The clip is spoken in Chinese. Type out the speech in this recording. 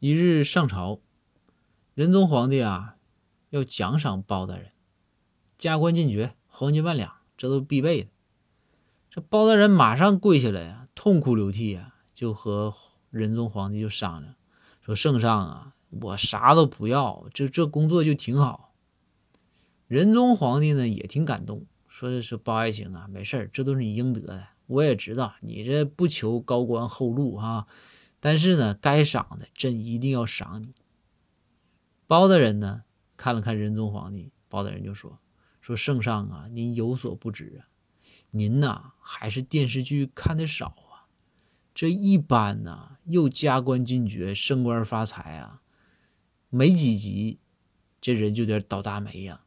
一日上朝，仁宗皇帝啊要奖赏包大人，加官进爵，黄金万两，这都必备的。这包大人马上跪下来呀，痛哭流涕啊，就和仁宗皇帝就商量说：“圣上啊，我啥都不要，这这工作就挺好。”仁宗皇帝呢也挺感动，说：“说包爱卿啊，没事这都是你应得的。我也知道你这不求高官厚禄哈。”但是呢，该赏的朕一定要赏你。包大人呢，看了看仁宗皇帝，包大人就说：“说圣上啊，您有所不知啊，您呐还是电视剧看的少啊。这一般呢，又加官进爵、升官发财啊，没几集，这人就得倒大霉呀。